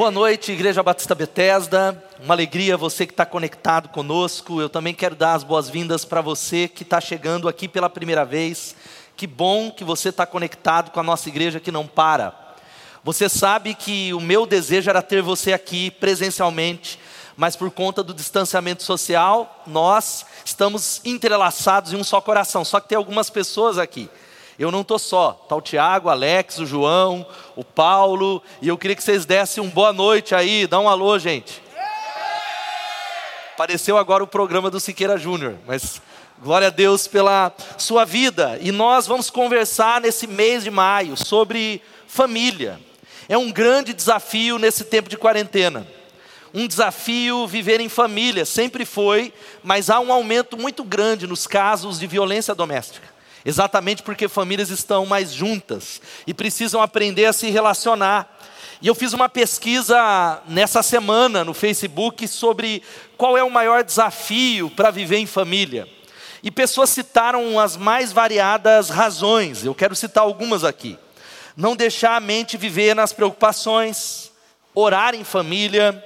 Boa noite, Igreja Batista Bethesda. Uma alegria você que está conectado conosco. Eu também quero dar as boas-vindas para você que está chegando aqui pela primeira vez. Que bom que você está conectado com a nossa igreja que não para. Você sabe que o meu desejo era ter você aqui presencialmente, mas por conta do distanciamento social, nós estamos entrelaçados em um só coração. Só que tem algumas pessoas aqui eu não estou só, está o Tiago, o Alex, o João, o Paulo, e eu queria que vocês dessem um boa noite aí, dá um alô, gente. Apareceu agora o programa do Siqueira Júnior, mas glória a Deus pela sua vida. E nós vamos conversar nesse mês de maio sobre família. É um grande desafio nesse tempo de quarentena. Um desafio viver em família, sempre foi, mas há um aumento muito grande nos casos de violência doméstica. Exatamente porque famílias estão mais juntas e precisam aprender a se relacionar. E eu fiz uma pesquisa nessa semana no Facebook sobre qual é o maior desafio para viver em família. E pessoas citaram as mais variadas razões, eu quero citar algumas aqui. Não deixar a mente viver nas preocupações, orar em família,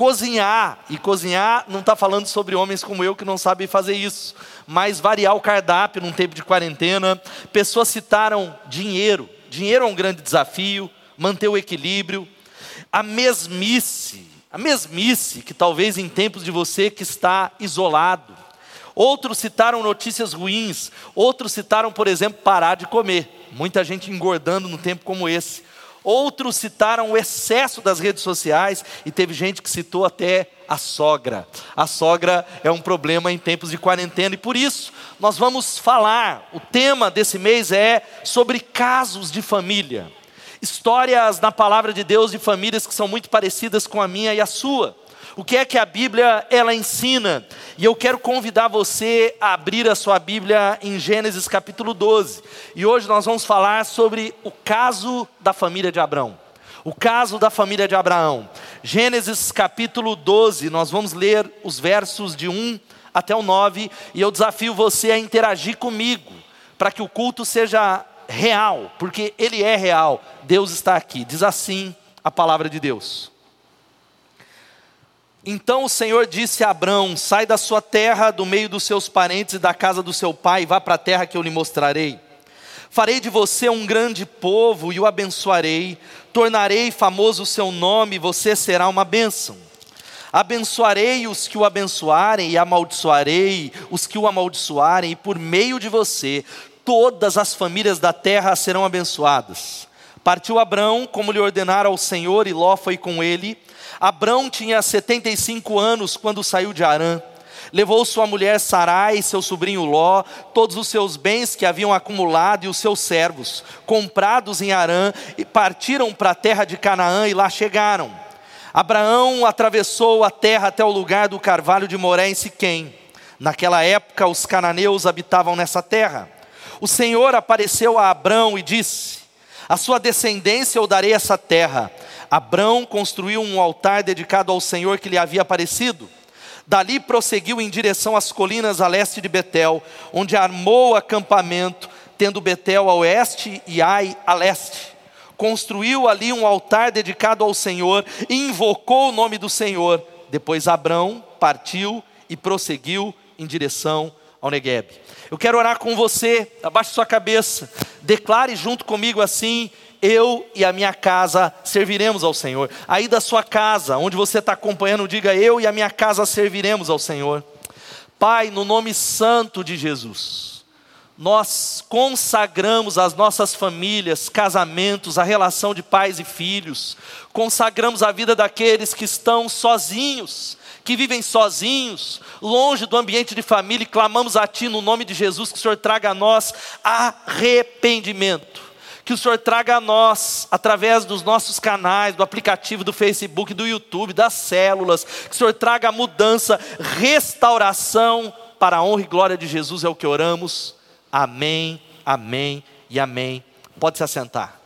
cozinhar, e cozinhar não está falando sobre homens como eu que não sabem fazer isso, mas variar o cardápio num tempo de quarentena. Pessoas citaram dinheiro, dinheiro é um grande desafio, manter o equilíbrio, a mesmice, a mesmice que talvez em tempos de você que está isolado. Outros citaram notícias ruins, outros citaram, por exemplo, parar de comer. Muita gente engordando num tempo como esse. Outros citaram o excesso das redes sociais e teve gente que citou até a sogra. A sogra é um problema em tempos de quarentena e por isso nós vamos falar. O tema desse mês é sobre casos de família. Histórias na palavra de Deus de famílias que são muito parecidas com a minha e a sua. O que é que a Bíblia ela ensina? E eu quero convidar você a abrir a sua Bíblia em Gênesis capítulo 12. E hoje nós vamos falar sobre o caso da família de Abraão. O caso da família de Abraão. Gênesis capítulo 12, nós vamos ler os versos de 1 até o 9, e eu desafio você a interagir comigo, para que o culto seja real, porque ele é real. Deus está aqui. Diz assim a palavra de Deus. Então o Senhor disse a Abrão: Sai da sua terra, do meio dos seus parentes e da casa do seu pai, e vá para a terra que eu lhe mostrarei. Farei de você um grande povo e o abençoarei, tornarei famoso o seu nome, e você será uma bênção. Abençoarei os que o abençoarem, e amaldiçoarei os que o amaldiçoarem, e por meio de você, todas as famílias da terra serão abençoadas. Partiu Abrão, como lhe ordenara ao Senhor, e Ló foi com ele. Abrão tinha 75 anos quando saiu de Arã. Levou sua mulher Sarai, seu sobrinho Ló, todos os seus bens que haviam acumulado e os seus servos, comprados em Arã, e partiram para a terra de Canaã e lá chegaram. Abraão atravessou a terra até o lugar do carvalho de Moré em Siquém. Naquela época, os cananeus habitavam nessa terra. O Senhor apareceu a Abrão e disse: A sua descendência eu darei essa terra Abrão construiu um altar dedicado ao Senhor que lhe havia aparecido. Dali prosseguiu em direção às colinas a leste de Betel, onde armou acampamento, tendo Betel a oeste e Ai a leste. Construiu ali um altar dedicado ao Senhor e invocou o nome do Senhor. Depois Abrão partiu e prosseguiu em direção ao Negueb. Eu quero orar com você, abaixe sua cabeça, declare junto comigo assim: eu e a minha casa serviremos ao Senhor. Aí da sua casa, onde você está acompanhando, diga: Eu e a minha casa serviremos ao Senhor. Pai, no nome santo de Jesus, nós consagramos as nossas famílias, casamentos, a relação de pais e filhos, consagramos a vida daqueles que estão sozinhos, que vivem sozinhos, longe do ambiente de família, e clamamos a Ti no nome de Jesus que o Senhor traga a nós arrependimento que o Senhor traga a nós, através dos nossos canais, do aplicativo do Facebook, do YouTube, das células, que o Senhor traga mudança, restauração para a honra e glória de Jesus, é o que oramos. Amém, amém e amém. Pode se assentar.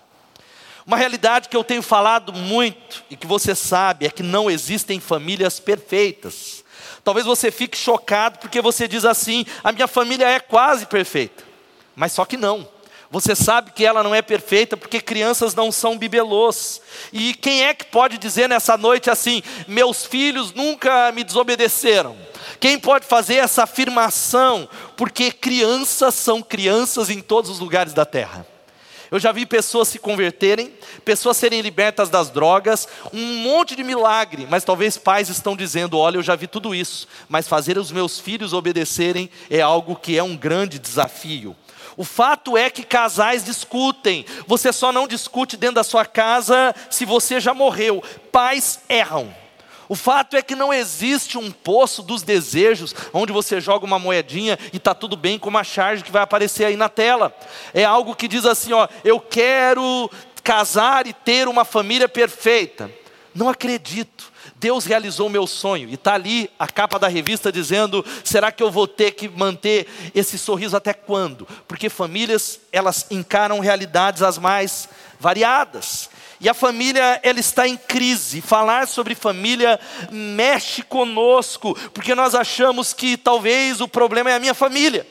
Uma realidade que eu tenho falado muito e que você sabe é que não existem famílias perfeitas. Talvez você fique chocado porque você diz assim: a minha família é quase perfeita. Mas só que não. Você sabe que ela não é perfeita porque crianças não são bibelôs. E quem é que pode dizer nessa noite assim: meus filhos nunca me desobedeceram? Quem pode fazer essa afirmação? Porque crianças são crianças em todos os lugares da terra. Eu já vi pessoas se converterem, pessoas serem libertas das drogas, um monte de milagre, mas talvez pais estão dizendo: olha, eu já vi tudo isso, mas fazer os meus filhos obedecerem é algo que é um grande desafio. O fato é que casais discutem. Você só não discute dentro da sua casa se você já morreu. Pais erram. O fato é que não existe um poço dos desejos onde você joga uma moedinha e está tudo bem com uma charge que vai aparecer aí na tela. É algo que diz assim: ó, eu quero casar e ter uma família perfeita. Não acredito. Deus realizou meu sonho. E está ali a capa da revista dizendo: será que eu vou ter que manter esse sorriso até quando? Porque famílias, elas encaram realidades as mais variadas. E a família, ela está em crise. Falar sobre família mexe conosco, porque nós achamos que talvez o problema é a minha família.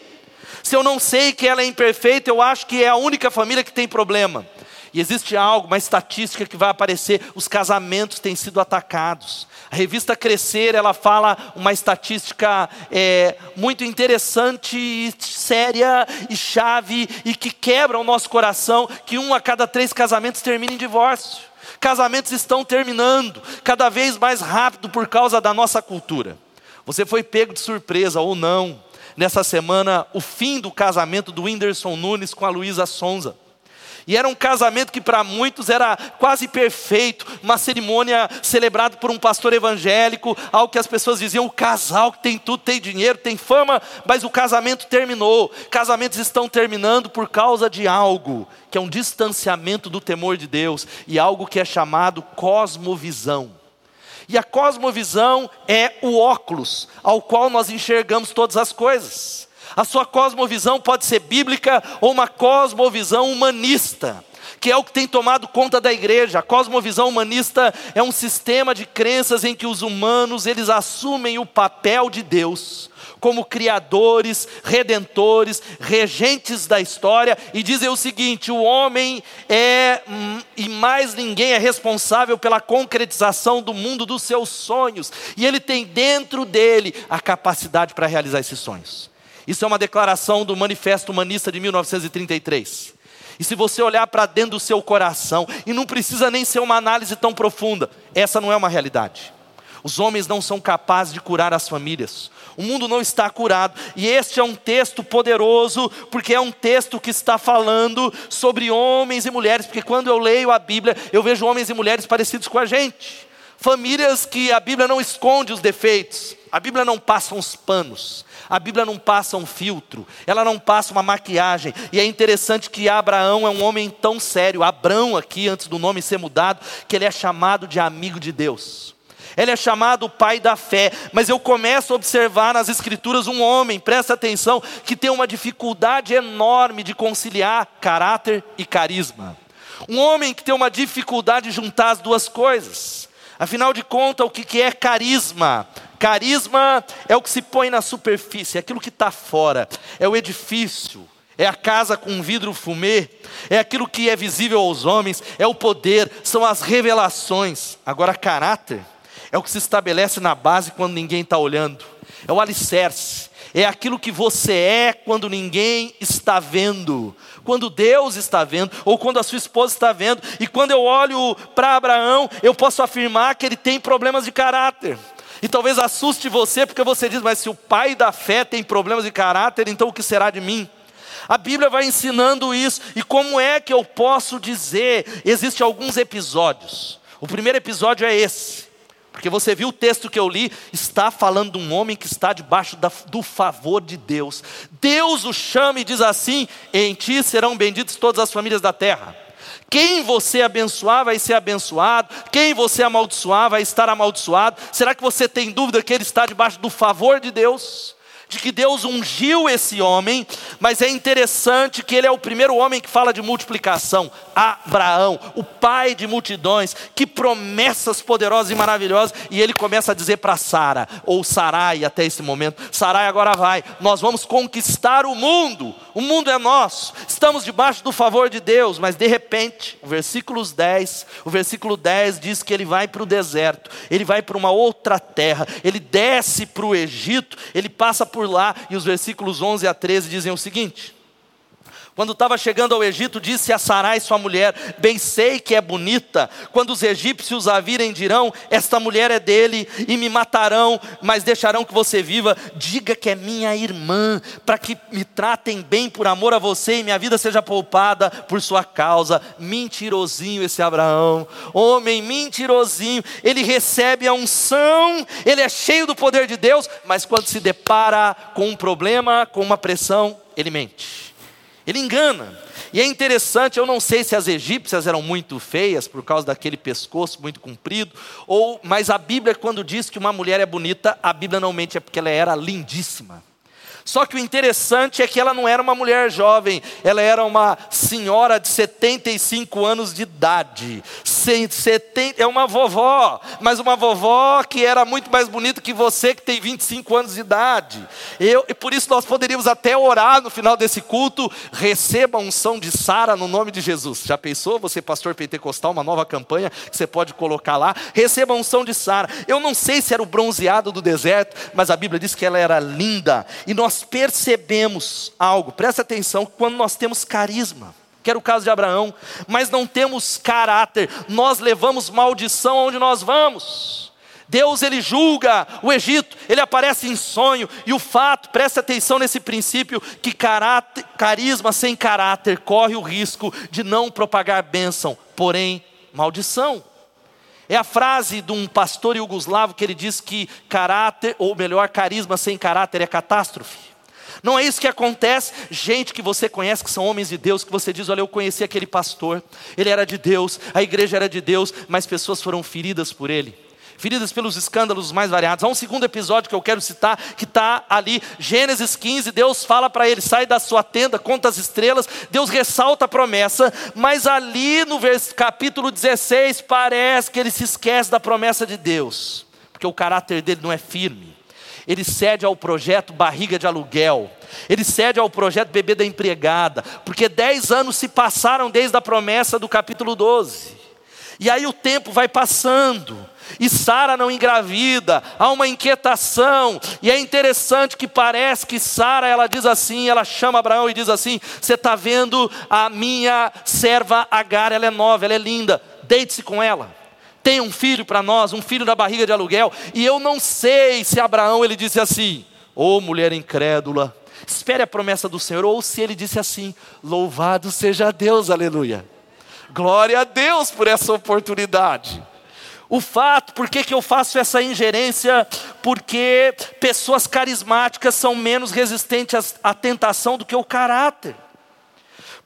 Se eu não sei que ela é imperfeita, eu acho que é a única família que tem problema. E existe algo, uma estatística que vai aparecer: os casamentos têm sido atacados. A revista Crescer, ela fala uma estatística é, muito interessante, e séria e chave, e que quebra o nosso coração, que um a cada três casamentos termina em divórcio. Casamentos estão terminando cada vez mais rápido por causa da nossa cultura. Você foi pego de surpresa ou não, nessa semana, o fim do casamento do Whindersson Nunes com a Luísa Sonza. E era um casamento que para muitos era quase perfeito, uma cerimônia celebrada por um pastor evangélico, algo que as pessoas diziam: o casal que tem tudo, tem dinheiro, tem fama, mas o casamento terminou. Casamentos estão terminando por causa de algo que é um distanciamento do temor de Deus e algo que é chamado cosmovisão. E a cosmovisão é o óculos ao qual nós enxergamos todas as coisas. A sua cosmovisão pode ser bíblica ou uma cosmovisão humanista, que é o que tem tomado conta da igreja. A cosmovisão humanista é um sistema de crenças em que os humanos, eles assumem o papel de Deus como criadores, redentores, regentes da história e dizem o seguinte: o homem é hum, e mais ninguém é responsável pela concretização do mundo dos seus sonhos, e ele tem dentro dele a capacidade para realizar esses sonhos. Isso é uma declaração do Manifesto Humanista de 1933. E se você olhar para dentro do seu coração, e não precisa nem ser uma análise tão profunda, essa não é uma realidade. Os homens não são capazes de curar as famílias. O mundo não está curado. E este é um texto poderoso, porque é um texto que está falando sobre homens e mulheres. Porque quando eu leio a Bíblia, eu vejo homens e mulheres parecidos com a gente. Famílias que a Bíblia não esconde os defeitos, a Bíblia não passa uns panos, a Bíblia não passa um filtro, ela não passa uma maquiagem. E é interessante que Abraão é um homem tão sério, Abrão aqui, antes do nome ser mudado, que ele é chamado de amigo de Deus. Ele é chamado pai da fé, mas eu começo a observar nas Escrituras um homem, presta atenção, que tem uma dificuldade enorme de conciliar caráter e carisma. Um homem que tem uma dificuldade de juntar as duas coisas. Afinal de contas, o que é carisma? Carisma é o que se põe na superfície, é aquilo que está fora, é o edifício, é a casa com vidro fumê, é aquilo que é visível aos homens, é o poder, são as revelações. Agora, caráter é o que se estabelece na base quando ninguém está olhando, é o alicerce, é aquilo que você é quando ninguém está vendo, quando Deus está vendo, ou quando a sua esposa está vendo, e quando eu olho para Abraão, eu posso afirmar que ele tem problemas de caráter. E talvez assuste você, porque você diz, mas se o pai da fé tem problemas de caráter, então o que será de mim? A Bíblia vai ensinando isso. E como é que eu posso dizer? Existem alguns episódios. O primeiro episódio é esse. Porque você viu o texto que eu li, está falando de um homem que está debaixo da, do favor de Deus. Deus o chama e diz assim: Em ti serão benditas todas as famílias da terra. Quem você abençoar vai ser abençoado, quem você amaldiçoar vai estar amaldiçoado. Será que você tem dúvida que ele está debaixo do favor de Deus? De que Deus ungiu esse homem, mas é interessante que ele é o primeiro homem que fala de multiplicação. Abraão, o pai de multidões, que promessas poderosas e maravilhosas, e ele começa a dizer para Sara, ou Sarai até esse momento: Sarai agora vai, nós vamos conquistar o mundo, o mundo é nosso, estamos debaixo do favor de Deus, mas de repente, o versículo 10, o versículo 10 diz que ele vai para o deserto, ele vai para uma outra terra, ele desce para o Egito, ele passa por lá, e os versículos 11 a 13 dizem o seguinte: quando estava chegando ao Egito, disse a Sarai, sua mulher: Bem sei que é bonita. Quando os egípcios a virem, dirão: Esta mulher é dele, e me matarão, mas deixarão que você viva. Diga que é minha irmã, para que me tratem bem por amor a você e minha vida seja poupada por sua causa. Mentirosinho esse Abraão, homem mentirosinho. Ele recebe a unção, ele é cheio do poder de Deus, mas quando se depara com um problema, com uma pressão, ele mente. Ele engana. E é interessante, eu não sei se as egípcias eram muito feias por causa daquele pescoço muito comprido, ou mas a Bíblia quando diz que uma mulher é bonita, a Bíblia não mente é porque ela era lindíssima. Só que o interessante é que ela não era uma mulher jovem, ela era uma senhora de 75 anos de idade. É uma vovó, mas uma vovó que era muito mais bonita que você que tem 25 anos de idade. Eu, e por isso nós poderíamos até orar no final desse culto, receba a unção de Sara no nome de Jesus. Já pensou, você pastor pentecostal, uma nova campanha que você pode colocar lá? Receba a unção de Sara. Eu não sei se era o bronzeado do deserto, mas a Bíblia diz que ela era linda. E nós percebemos algo, presta atenção, quando nós temos carisma, que era o caso de Abraão, mas não temos caráter, nós levamos maldição aonde nós vamos. Deus ele julga o Egito, ele aparece em sonho, e o fato, presta atenção nesse princípio, que caráter, carisma sem caráter corre o risco de não propagar bênção, porém maldição. É a frase de um pastor iugoslavo que ele diz que caráter, ou melhor, carisma sem caráter é catástrofe. Não é isso que acontece. Gente que você conhece, que são homens de Deus, que você diz: Olha, eu conheci aquele pastor, ele era de Deus, a igreja era de Deus, mas pessoas foram feridas por ele feridas pelos escândalos mais variados. Há um segundo episódio que eu quero citar, que está ali, Gênesis 15, Deus fala para ele, sai da sua tenda, conta as estrelas, Deus ressalta a promessa, mas ali no capítulo 16, parece que ele se esquece da promessa de Deus, porque o caráter dele não é firme. Ele cede ao projeto barriga de aluguel, ele cede ao projeto bebê da empregada, porque dez anos se passaram desde a promessa do capítulo 12. E aí o tempo vai passando, e Sara não engravida, há uma inquietação, e é interessante que parece que Sara, ela diz assim, ela chama Abraão e diz assim: Você está vendo a minha serva Agar, ela é nova, ela é linda, deite-se com ela. Tem um filho para nós, um filho da barriga de aluguel, e eu não sei se Abraão ele disse assim: Ô oh, mulher incrédula, espere a promessa do Senhor, ou se ele disse assim: Louvado seja Deus, aleluia. Glória a Deus por essa oportunidade. O fato, por que, que eu faço essa ingerência? Porque pessoas carismáticas são menos resistentes à tentação do que o caráter.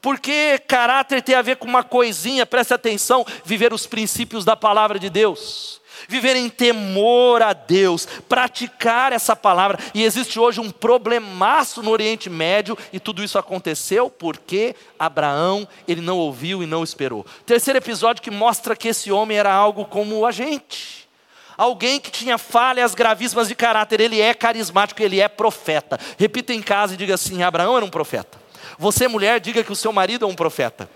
Porque caráter tem a ver com uma coisinha, preste atenção, viver os princípios da palavra de Deus viver em temor a Deus, praticar essa palavra. E existe hoje um problemaço no Oriente Médio, e tudo isso aconteceu porque Abraão, ele não ouviu e não esperou. Terceiro episódio que mostra que esse homem era algo como a gente. Alguém que tinha falhas gravíssimas de caráter, ele é carismático, ele é profeta. Repita em casa e diga assim: Abraão era um profeta. Você, mulher, diga que o seu marido é um profeta.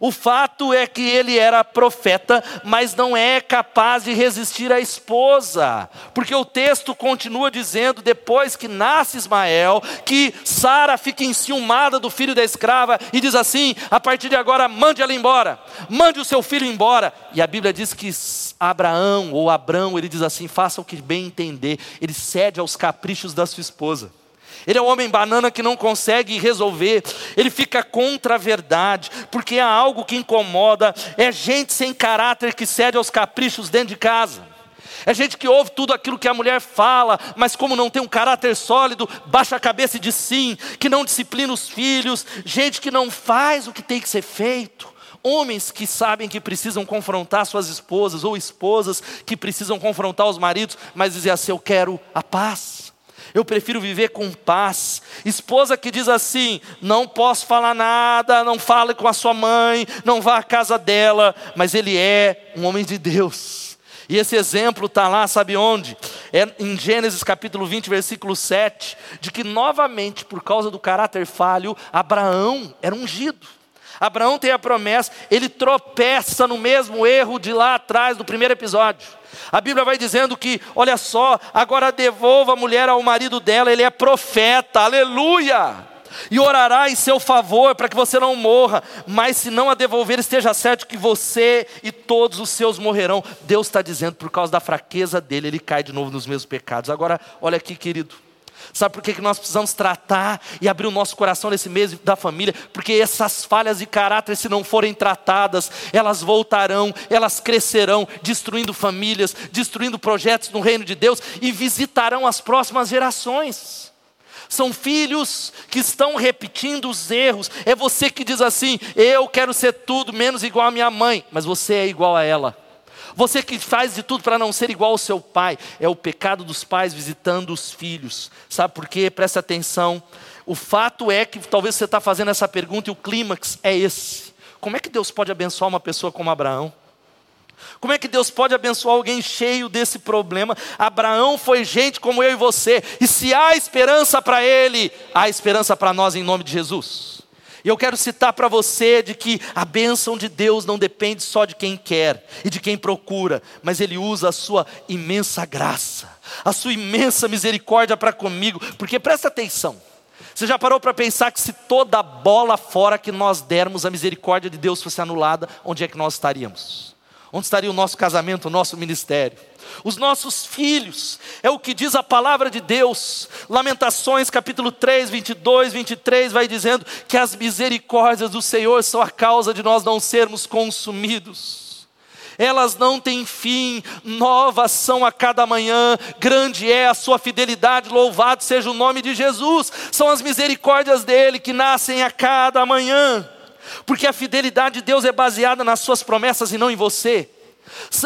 O fato é que ele era profeta, mas não é capaz de resistir à esposa, porque o texto continua dizendo, depois que nasce Ismael, que Sara fica enciumada do filho da escrava e diz assim: a partir de agora, mande ela embora, mande o seu filho embora. E a Bíblia diz que Abraão ou Abrão, ele diz assim: faça o que bem entender, ele cede aos caprichos da sua esposa. Ele é um homem banana que não consegue resolver, ele fica contra a verdade, porque há algo que incomoda, é gente sem caráter que cede aos caprichos dentro de casa. É gente que ouve tudo aquilo que a mulher fala, mas como não tem um caráter sólido, baixa a cabeça e diz sim, que não disciplina os filhos, gente que não faz o que tem que ser feito. Homens que sabem que precisam confrontar suas esposas, ou esposas que precisam confrontar os maridos, mas dizem assim: Eu quero a paz. Eu prefiro viver com paz. Esposa que diz assim: não posso falar nada, não fale com a sua mãe, não vá à casa dela, mas ele é um homem de Deus. E esse exemplo está lá, sabe onde? É em Gênesis capítulo 20, versículo 7, de que novamente, por causa do caráter falho, Abraão era ungido. Abraão tem a promessa, ele tropeça no mesmo erro de lá atrás, do primeiro episódio. A Bíblia vai dizendo que, olha só, agora devolva a mulher ao marido dela, ele é profeta, aleluia! E orará em seu favor para que você não morra, mas se não a devolver, esteja certo que você e todos os seus morrerão. Deus está dizendo, por causa da fraqueza dele, ele cai de novo nos mesmos pecados. Agora, olha aqui, querido. Sabe por que nós precisamos tratar e abrir o nosso coração nesse mês da família? Porque essas falhas de caráter, se não forem tratadas, elas voltarão, elas crescerão, destruindo famílias, destruindo projetos no reino de Deus e visitarão as próximas gerações. São filhos que estão repetindo os erros. É você que diz assim: eu quero ser tudo menos igual à minha mãe, mas você é igual a ela. Você que faz de tudo para não ser igual ao seu pai, é o pecado dos pais visitando os filhos. Sabe por quê? Presta atenção. O fato é que talvez você está fazendo essa pergunta e o clímax é esse. Como é que Deus pode abençoar uma pessoa como Abraão? Como é que Deus pode abençoar alguém cheio desse problema? Abraão foi gente como eu e você, e se há esperança para ele, há esperança para nós em nome de Jesus. E eu quero citar para você de que a bênção de Deus não depende só de quem quer e de quem procura, mas Ele usa a sua imensa graça, a sua imensa misericórdia para comigo, porque presta atenção. Você já parou para pensar que se toda bola fora que nós dermos, a misericórdia de Deus fosse anulada, onde é que nós estaríamos? Onde estaria o nosso casamento, o nosso ministério? os nossos filhos, é o que diz a palavra de Deus. Lamentações capítulo 3, 22, 23 vai dizendo que as misericórdias do Senhor são a causa de nós não sermos consumidos. Elas não têm fim, novas são a cada manhã, grande é a sua fidelidade, louvado seja o nome de Jesus. São as misericórdias dele que nascem a cada manhã, porque a fidelidade de Deus é baseada nas suas promessas e não em você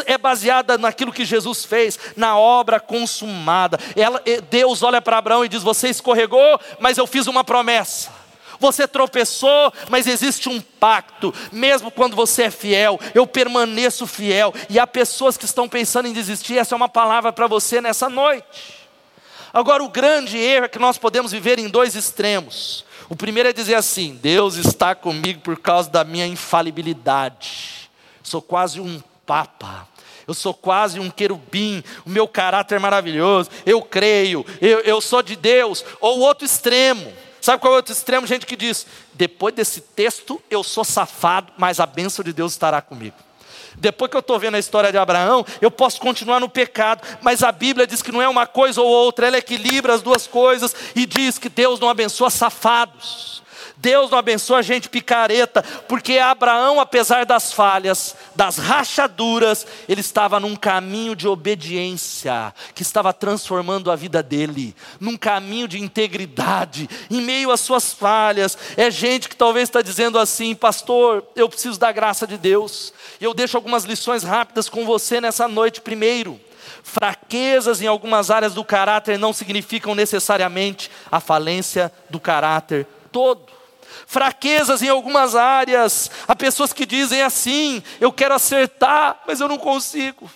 é baseada naquilo que Jesus fez, na obra consumada. Ela, Deus olha para Abraão e diz: Você escorregou, mas eu fiz uma promessa. Você tropeçou, mas existe um pacto. Mesmo quando você é fiel, eu permaneço fiel. E há pessoas que estão pensando em desistir. Essa é uma palavra para você nessa noite. Agora, o grande erro é que nós podemos viver em dois extremos. O primeiro é dizer assim: Deus está comigo por causa da minha infalibilidade. Sou quase um papa. Eu sou quase um querubim, o meu caráter é maravilhoso, eu creio, eu, eu sou de Deus. Ou o outro extremo, sabe qual é o outro extremo? Gente que diz: depois desse texto eu sou safado, mas a bênção de Deus estará comigo. Depois que eu estou vendo a história de Abraão, eu posso continuar no pecado, mas a Bíblia diz que não é uma coisa ou outra, ela equilibra as duas coisas e diz que Deus não abençoa safados. Deus não abençoa a gente picareta, porque Abraão, apesar das falhas, das rachaduras, ele estava num caminho de obediência, que estava transformando a vida dele, num caminho de integridade, em meio às suas falhas. É gente que talvez está dizendo assim, pastor, eu preciso da graça de Deus. E eu deixo algumas lições rápidas com você nessa noite. Primeiro, fraquezas em algumas áreas do caráter não significam necessariamente a falência do caráter todo fraquezas em algumas áreas. Há pessoas que dizem assim: eu quero acertar, mas eu não consigo.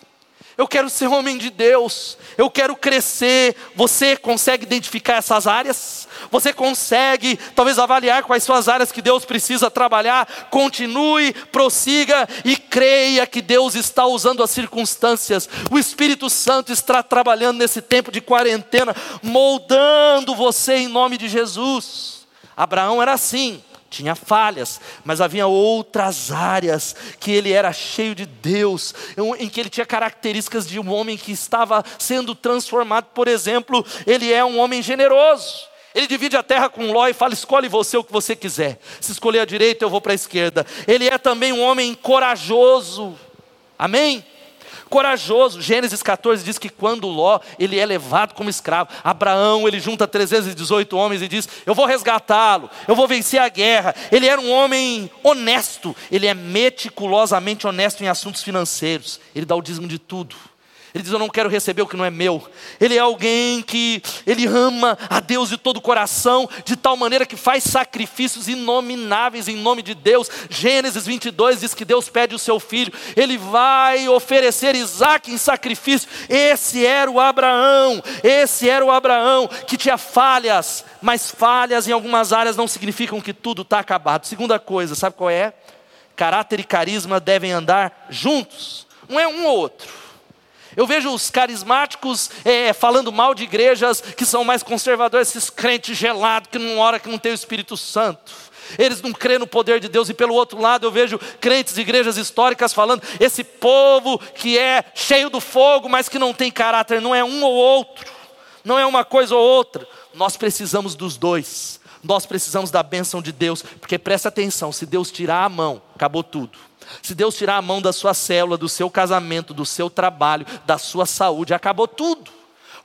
Eu quero ser homem de Deus, eu quero crescer. Você consegue identificar essas áreas? Você consegue, talvez, avaliar quais são as áreas que Deus precisa trabalhar? Continue, prossiga e creia que Deus está usando as circunstâncias. O Espírito Santo está trabalhando nesse tempo de quarentena, moldando você em nome de Jesus. Abraão era assim, tinha falhas, mas havia outras áreas que ele era cheio de Deus, em que ele tinha características de um homem que estava sendo transformado. Por exemplo, ele é um homem generoso. Ele divide a terra com Ló e fala: escolhe você o que você quiser. Se escolher a direita, eu vou para a esquerda. Ele é também um homem corajoso. Amém? Corajoso. Gênesis 14 diz que quando Ló, ele é levado como escravo, Abraão, ele junta 318 homens e diz: "Eu vou resgatá-lo, eu vou vencer a guerra". Ele era um homem honesto, ele é meticulosamente honesto em assuntos financeiros. Ele dá o dízimo de tudo. Ele diz: Eu não quero receber o que não é meu. Ele é alguém que ele ama a Deus de todo o coração, de tal maneira que faz sacrifícios inomináveis em nome de Deus. Gênesis 22 diz que Deus pede o seu filho, ele vai oferecer Isaac em sacrifício. Esse era o Abraão, esse era o Abraão que tinha falhas, mas falhas em algumas áreas não significam que tudo está acabado. Segunda coisa, sabe qual é? Caráter e carisma devem andar juntos, não é um ou outro. Eu vejo os carismáticos é, falando mal de igrejas que são mais conservadores, esses crentes gelados que não ora que não tem o Espírito Santo. Eles não crêem no poder de Deus, e pelo outro lado eu vejo crentes de igrejas históricas falando: esse povo que é cheio do fogo, mas que não tem caráter, não é um ou outro, não é uma coisa ou outra. Nós precisamos dos dois, nós precisamos da bênção de Deus, porque presta atenção: se Deus tirar a mão, acabou tudo. Se Deus tirar a mão da sua célula, do seu casamento, do seu trabalho, da sua saúde, acabou tudo.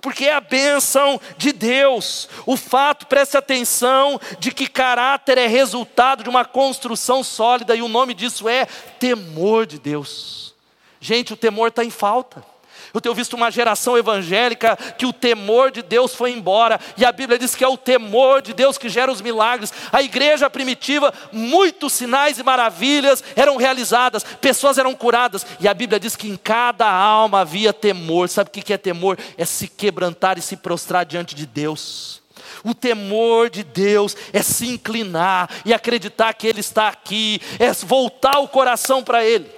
Porque é a bênção de Deus. O fato, preste atenção, de que caráter é resultado de uma construção sólida, e o nome disso é temor de Deus. Gente, o temor está em falta. Eu tenho visto uma geração evangélica que o temor de Deus foi embora, e a Bíblia diz que é o temor de Deus que gera os milagres. A igreja primitiva, muitos sinais e maravilhas eram realizadas, pessoas eram curadas, e a Bíblia diz que em cada alma havia temor. Sabe o que é temor? É se quebrantar e se prostrar diante de Deus. O temor de Deus é se inclinar e acreditar que Ele está aqui, é voltar o coração para Ele.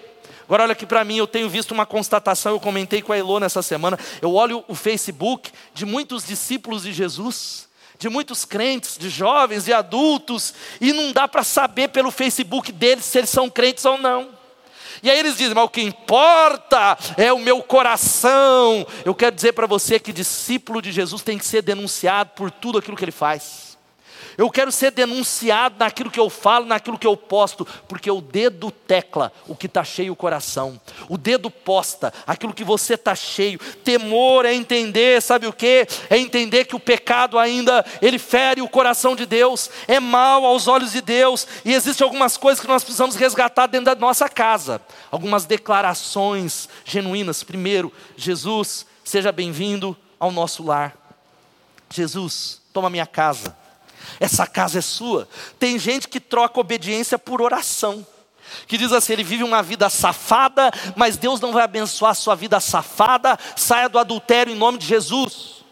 Agora olha aqui para mim, eu tenho visto uma constatação, eu comentei com a Elô nessa semana. Eu olho o Facebook de muitos discípulos de Jesus, de muitos crentes, de jovens e adultos, e não dá para saber pelo Facebook deles se eles são crentes ou não. E aí eles dizem, mas o que importa é o meu coração. Eu quero dizer para você que discípulo de Jesus tem que ser denunciado por tudo aquilo que ele faz. Eu quero ser denunciado naquilo que eu falo, naquilo que eu posto, porque o dedo tecla o que está cheio o coração, o dedo posta aquilo que você está cheio. Temor é entender, sabe o que? É entender que o pecado ainda ele fere o coração de Deus, é mal aos olhos de Deus, e existem algumas coisas que nós precisamos resgatar dentro da nossa casa, algumas declarações genuínas. Primeiro, Jesus, seja bem-vindo ao nosso lar. Jesus, toma minha casa essa casa é sua. Tem gente que troca obediência por oração. Que diz assim: ele vive uma vida safada, mas Deus não vai abençoar a sua vida safada. Saia do adultério em nome de Jesus.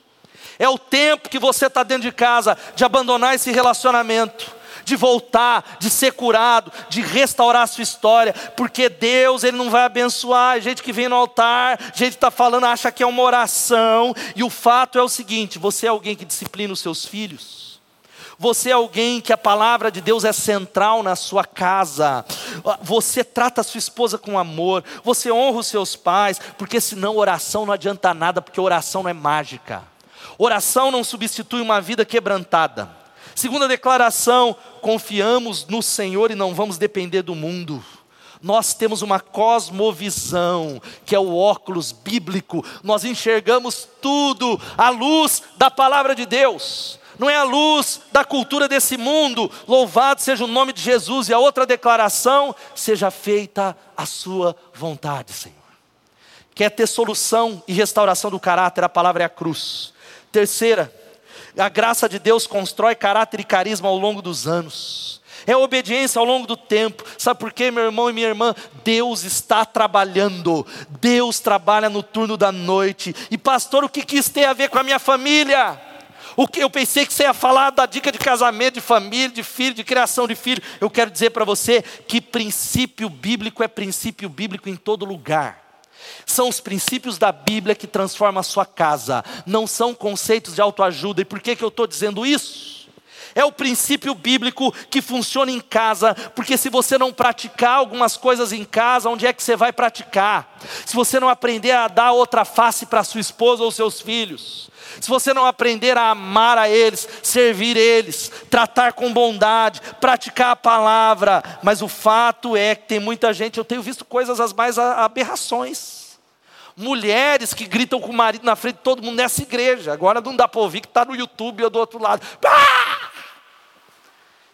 É o tempo que você está dentro de casa de abandonar esse relacionamento de voltar, de ser curado, de restaurar a sua história, porque Deus ele não vai abençoar gente que vem no altar, gente está falando, acha que é uma oração, e o fato é o seguinte: você é alguém que disciplina os seus filhos, você é alguém que a palavra de Deus é central na sua casa. Você trata a sua esposa com amor. Você honra os seus pais, porque senão oração não adianta nada, porque oração não é mágica. Oração não substitui uma vida quebrantada. Segunda declaração: confiamos no Senhor e não vamos depender do mundo. Nós temos uma cosmovisão, que é o óculos bíblico, nós enxergamos tudo à luz da palavra de Deus não é a luz da cultura desse mundo. Louvado seja o nome de Jesus. E a outra declaração: seja feita a sua vontade, Senhor. Quer ter solução e restauração do caráter? A palavra é a cruz. Terceira, a graça de Deus constrói caráter e carisma ao longo dos anos. É obediência ao longo do tempo. Sabe por quê, meu irmão e minha irmã? Deus está trabalhando. Deus trabalha no turno da noite. E pastor, o que, que isso tem a ver com a minha família? O que eu pensei que você ia falar da dica de casamento, de família, de filho, de criação de filho. Eu quero dizer para você que princípio bíblico é princípio bíblico em todo lugar. São os princípios da Bíblia que transformam a sua casa, não são conceitos de autoajuda. E por que, que eu estou dizendo isso? É o princípio bíblico que funciona em casa, porque se você não praticar algumas coisas em casa, onde é que você vai praticar? Se você não aprender a dar outra face para sua esposa ou seus filhos, se você não aprender a amar a eles, servir eles, tratar com bondade, praticar a palavra, mas o fato é que tem muita gente, eu tenho visto coisas as mais aberrações. Mulheres que gritam com o marido na frente de todo mundo nessa igreja. Agora não dá para ouvir que está no YouTube ou do outro lado. Ah!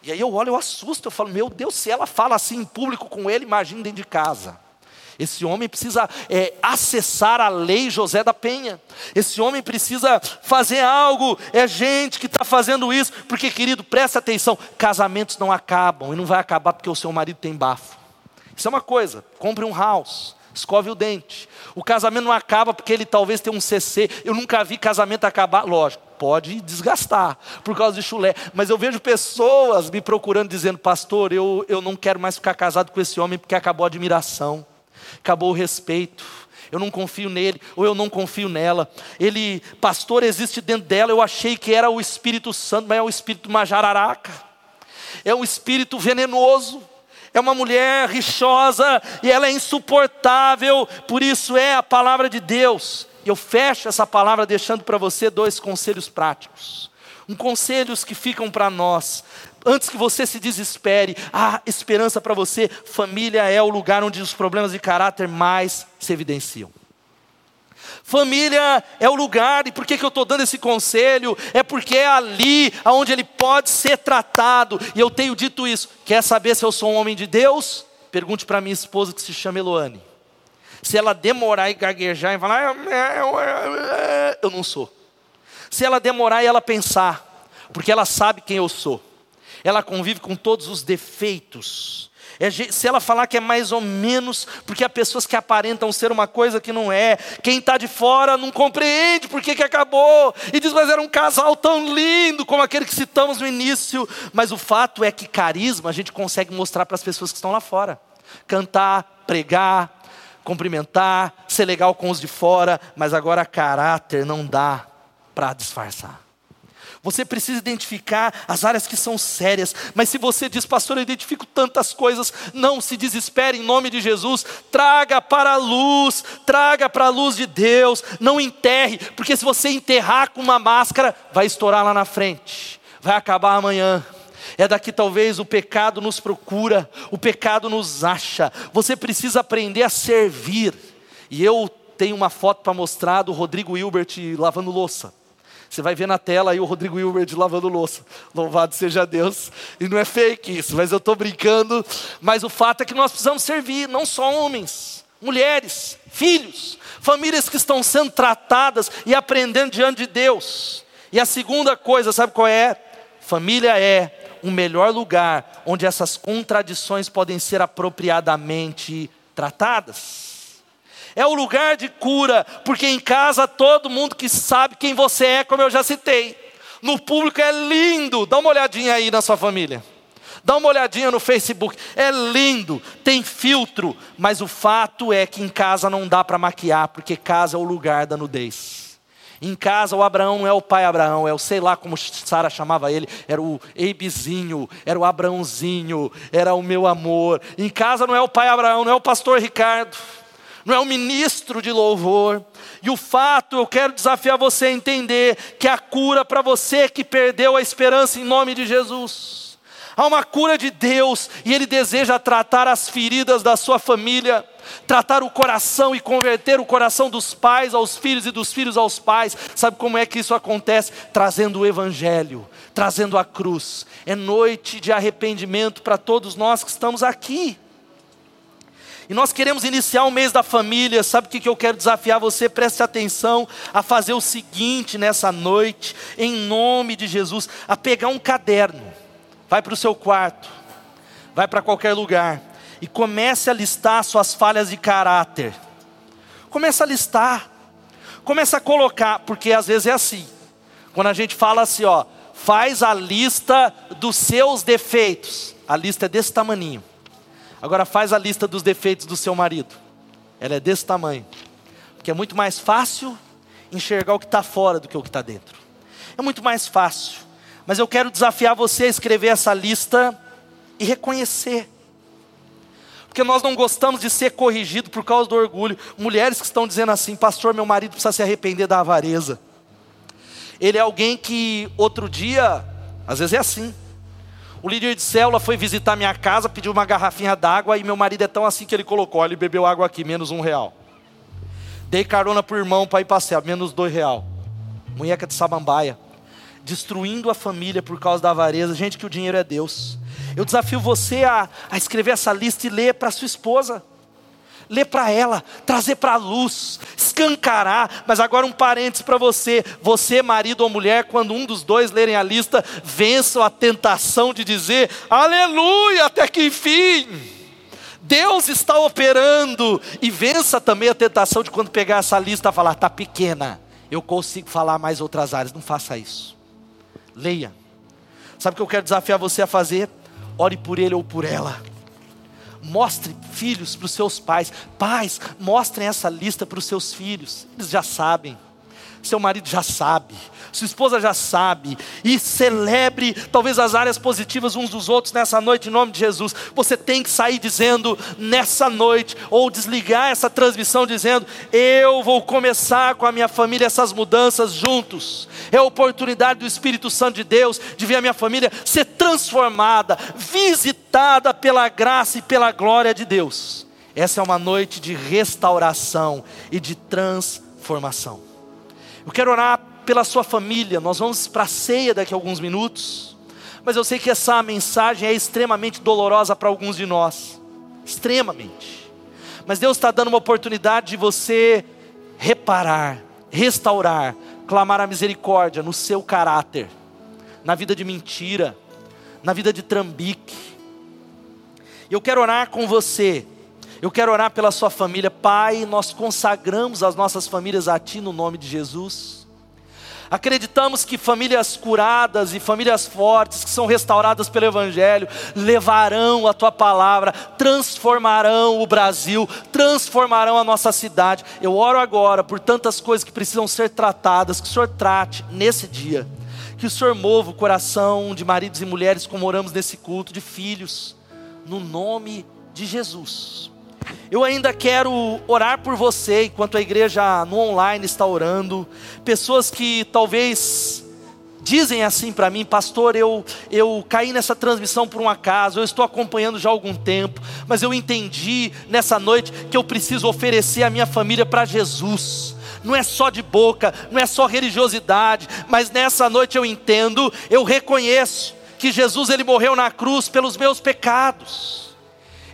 E aí eu olho, eu assusto, eu falo, meu Deus, se ela fala assim em público com ele, imagina dentro de casa. Esse homem precisa é, acessar a lei José da Penha. Esse homem precisa fazer algo. É gente que está fazendo isso. Porque, querido, presta atenção: casamentos não acabam e não vai acabar porque o seu marido tem bafo. Isso é uma coisa. Compre um house, escove o dente. O casamento não acaba porque ele talvez tenha um CC. Eu nunca vi casamento acabar. Lógico, pode desgastar por causa de chulé. Mas eu vejo pessoas me procurando dizendo: Pastor, eu, eu não quero mais ficar casado com esse homem porque acabou a admiração acabou o respeito. Eu não confio nele, ou eu não confio nela. Ele, pastor, existe dentro dela. Eu achei que era o Espírito Santo, mas é o Espírito Majararaca. É um espírito venenoso. É uma mulher rixosa e ela é insuportável. Por isso é a palavra de Deus. Eu fecho essa palavra deixando para você dois conselhos práticos. Um conselhos que ficam para nós antes que você se desespere, há esperança para você. Família é o lugar onde os problemas de caráter mais se evidenciam. Família é o lugar, e por que, que eu estou dando esse conselho? É porque é ali onde ele pode ser tratado, e eu tenho dito isso. Quer saber se eu sou um homem de Deus? Pergunte para minha esposa que se chama Eloane. Se ela demorar e gaguejar e falar, é, eu não sou. Se ela demorar e ela pensar, porque ela sabe quem eu sou ela convive com todos os defeitos. É, se ela falar que é mais ou menos, porque há pessoas que aparentam ser uma coisa que não é, quem está de fora não compreende por que acabou, e diz, mas era um casal tão lindo como aquele que citamos no início, mas o fato é que carisma a gente consegue mostrar para as pessoas que estão lá fora, cantar, pregar, cumprimentar, ser legal com os de fora, mas agora caráter não dá para disfarçar. Você precisa identificar as áreas que são sérias. Mas se você diz, pastor, eu identifico tantas coisas, não se desespere em nome de Jesus. Traga para a luz, traga para a luz de Deus. Não enterre, porque se você enterrar com uma máscara, vai estourar lá na frente, vai acabar amanhã. É daqui talvez o pecado nos procura, o pecado nos acha. Você precisa aprender a servir. E eu tenho uma foto para mostrar do Rodrigo Hilbert lavando louça. Você vai ver na tela aí o Rodrigo Hilbert lavando louça. Louvado seja Deus. E não é fake isso, mas eu estou brincando. Mas o fato é que nós precisamos servir, não só homens, mulheres, filhos, famílias que estão sendo tratadas e aprendendo diante de Deus. E a segunda coisa, sabe qual é? Família é um melhor lugar onde essas contradições podem ser apropriadamente tratadas. É o lugar de cura, porque em casa todo mundo que sabe quem você é, como eu já citei. No público é lindo, dá uma olhadinha aí na sua família. Dá uma olhadinha no Facebook, é lindo, tem filtro, mas o fato é que em casa não dá para maquiar, porque casa é o lugar da nudez. Em casa o Abraão não é o pai Abraão, é o sei lá como Sara chamava ele, era o Eibezinho, era o Abraãozinho, era o meu amor. Em casa não é o pai Abraão, não é o pastor Ricardo não é um ministro de louvor. E o fato, eu quero desafiar você a entender que a cura para você que perdeu a esperança em nome de Jesus. Há uma cura de Deus e Ele deseja tratar as feridas da sua família, tratar o coração e converter o coração dos pais aos filhos e dos filhos aos pais. Sabe como é que isso acontece? Trazendo o Evangelho, trazendo a cruz. É noite de arrependimento para todos nós que estamos aqui. E nós queremos iniciar o mês da família. Sabe o que eu quero desafiar você? Preste atenção a fazer o seguinte nessa noite, em nome de Jesus: a pegar um caderno, vai para o seu quarto, vai para qualquer lugar e comece a listar suas falhas de caráter. Comece a listar, comece a colocar, porque às vezes é assim. Quando a gente fala assim, ó, faz a lista dos seus defeitos. A lista é desse tamaninho. Agora faz a lista dos defeitos do seu marido. Ela é desse tamanho. Porque é muito mais fácil enxergar o que está fora do que o que está dentro. É muito mais fácil. Mas eu quero desafiar você a escrever essa lista e reconhecer. Porque nós não gostamos de ser corrigido por causa do orgulho. Mulheres que estão dizendo assim, pastor, meu marido precisa se arrepender da avareza. Ele é alguém que outro dia, às vezes é assim. O líder de célula foi visitar minha casa, pediu uma garrafinha d'água e meu marido é tão assim que ele colocou, ele bebeu água aqui, menos um real. Dei carona pro irmão para ir passear, menos dois real. Munheca de samambaia. Destruindo a família por causa da avareza. Gente, que o dinheiro é Deus. Eu desafio você a, a escrever essa lista e ler para sua esposa. Ler para ela, trazer para a luz, escancarar. Mas agora um parênteses para você: você, marido ou mulher, quando um dos dois lerem a lista, vença a tentação de dizer aleluia, até que enfim. Deus está operando e vença também a tentação de quando pegar essa lista falar, está pequena, eu consigo falar mais outras áreas. Não faça isso. Leia. Sabe o que eu quero desafiar você a fazer? Ore por ele ou por ela Mostre filhos para os seus pais. Pais, mostrem essa lista para os seus filhos. Eles já sabem. Seu marido já sabe sua esposa já sabe, e celebre talvez as áreas positivas uns dos outros nessa noite, em nome de Jesus. Você tem que sair dizendo nessa noite, ou desligar essa transmissão dizendo: Eu vou começar com a minha família essas mudanças juntos. É a oportunidade do Espírito Santo de Deus de ver a minha família ser transformada, visitada pela graça e pela glória de Deus. Essa é uma noite de restauração e de transformação. Eu quero orar pela sua família. Nós vamos para a ceia daqui a alguns minutos. Mas eu sei que essa mensagem é extremamente dolorosa para alguns de nós. Extremamente. Mas Deus está dando uma oportunidade de você reparar, restaurar, clamar a misericórdia no seu caráter, na vida de mentira, na vida de trambique. Eu quero orar com você. Eu quero orar pela sua família. Pai, nós consagramos as nossas famílias a Ti no nome de Jesus. Acreditamos que famílias curadas e famílias fortes, que são restauradas pelo Evangelho, levarão a tua palavra, transformarão o Brasil, transformarão a nossa cidade. Eu oro agora por tantas coisas que precisam ser tratadas, que o Senhor trate nesse dia. Que o Senhor mova o coração de maridos e mulheres, como oramos nesse culto, de filhos, no nome de Jesus. Eu ainda quero orar por você, enquanto a igreja no online está orando. Pessoas que talvez dizem assim para mim, pastor, eu, eu caí nessa transmissão por um acaso, eu estou acompanhando já há algum tempo, mas eu entendi nessa noite que eu preciso oferecer a minha família para Jesus. Não é só de boca, não é só religiosidade, mas nessa noite eu entendo, eu reconheço que Jesus ele morreu na cruz pelos meus pecados.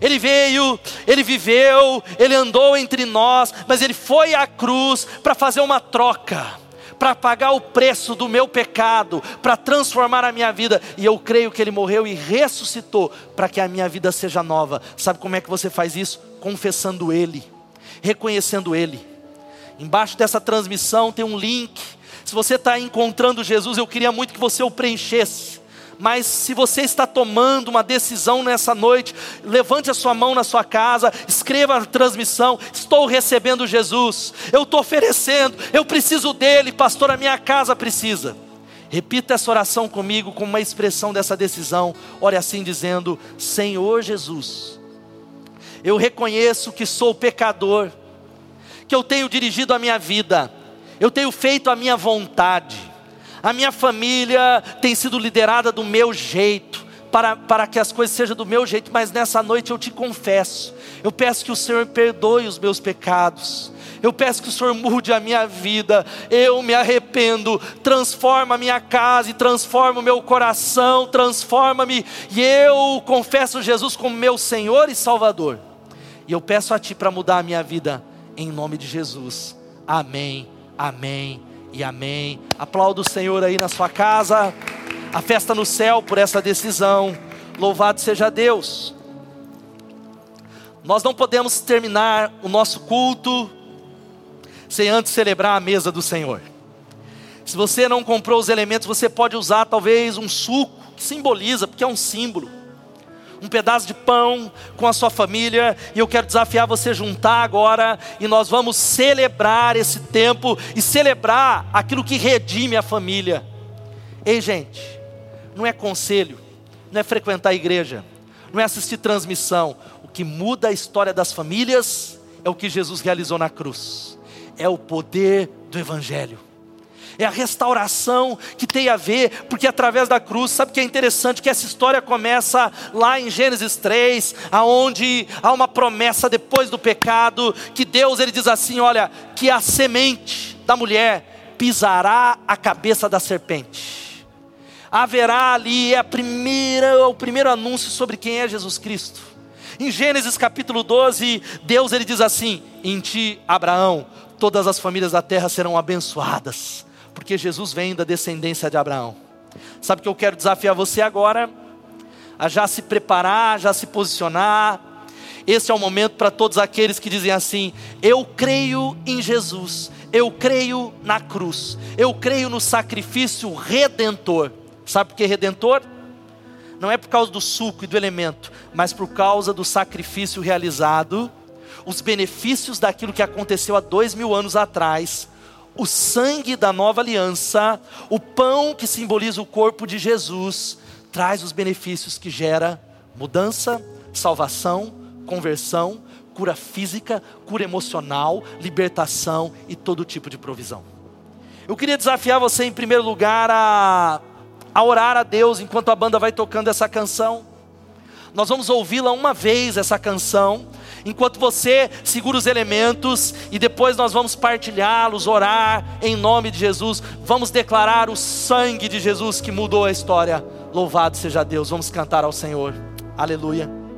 Ele veio, ele viveu, ele andou entre nós, mas ele foi à cruz para fazer uma troca, para pagar o preço do meu pecado, para transformar a minha vida. E eu creio que ele morreu e ressuscitou para que a minha vida seja nova. Sabe como é que você faz isso? Confessando ele, reconhecendo ele. Embaixo dessa transmissão tem um link. Se você está encontrando Jesus, eu queria muito que você o preenchesse mas se você está tomando uma decisão nessa noite, levante a sua mão na sua casa, escreva a transmissão: Estou recebendo Jesus, eu estou oferecendo, eu preciso dele, pastor, a minha casa precisa. Repita essa oração comigo como uma expressão dessa decisão. Ore assim dizendo: Senhor Jesus, eu reconheço que sou pecador, que eu tenho dirigido a minha vida, eu tenho feito a minha vontade a minha família tem sido liderada do meu jeito, para, para que as coisas sejam do meu jeito, mas nessa noite eu te confesso, eu peço que o Senhor perdoe os meus pecados, eu peço que o Senhor mude a minha vida, eu me arrependo, transforma a minha casa transforma o meu coração, transforma-me, e eu confesso Jesus como meu Senhor e Salvador, e eu peço a Ti para mudar a minha vida, em nome de Jesus, amém, amém e amém. Aplauda o Senhor aí na sua casa. A festa no céu por essa decisão. Louvado seja Deus. Nós não podemos terminar o nosso culto sem antes celebrar a mesa do Senhor. Se você não comprou os elementos, você pode usar talvez um suco que simboliza, porque é um símbolo um pedaço de pão com a sua família, e eu quero desafiar você a juntar agora, e nós vamos celebrar esse tempo e celebrar aquilo que redime a família. Ei, gente, não é conselho, não é frequentar a igreja, não é assistir transmissão. O que muda a história das famílias é o que Jesus realizou na cruz, é o poder do Evangelho é a restauração que tem a ver, porque através da cruz, sabe que é interessante que essa história começa lá em Gênesis 3, aonde há uma promessa depois do pecado, que Deus ele diz assim, olha, que a semente da mulher pisará a cabeça da serpente. Haverá ali é a primeira, o primeiro anúncio sobre quem é Jesus Cristo. Em Gênesis capítulo 12, Deus ele diz assim: Em ti, Abraão, todas as famílias da terra serão abençoadas, porque Jesus vem da descendência de Abraão. Sabe o que eu quero desafiar você agora? A já se preparar, já se posicionar. Esse é o momento para todos aqueles que dizem assim: Eu creio em Jesus, eu creio na cruz, eu creio no sacrifício redentor. Sabe por que redentor? Não é por causa do suco e do elemento, mas por causa do sacrifício realizado, os benefícios daquilo que aconteceu há dois mil anos atrás, o sangue da nova aliança, o pão que simboliza o corpo de Jesus, traz os benefícios que gera mudança, salvação, conversão, cura física, cura emocional, libertação e todo tipo de provisão. Eu queria desafiar você, em primeiro lugar, a, a orar a Deus enquanto a banda vai tocando essa canção. Nós vamos ouvi-la uma vez, essa canção, enquanto você segura os elementos e depois nós vamos partilhá-los, orar em nome de Jesus. Vamos declarar o sangue de Jesus que mudou a história. Louvado seja Deus. Vamos cantar ao Senhor. Aleluia.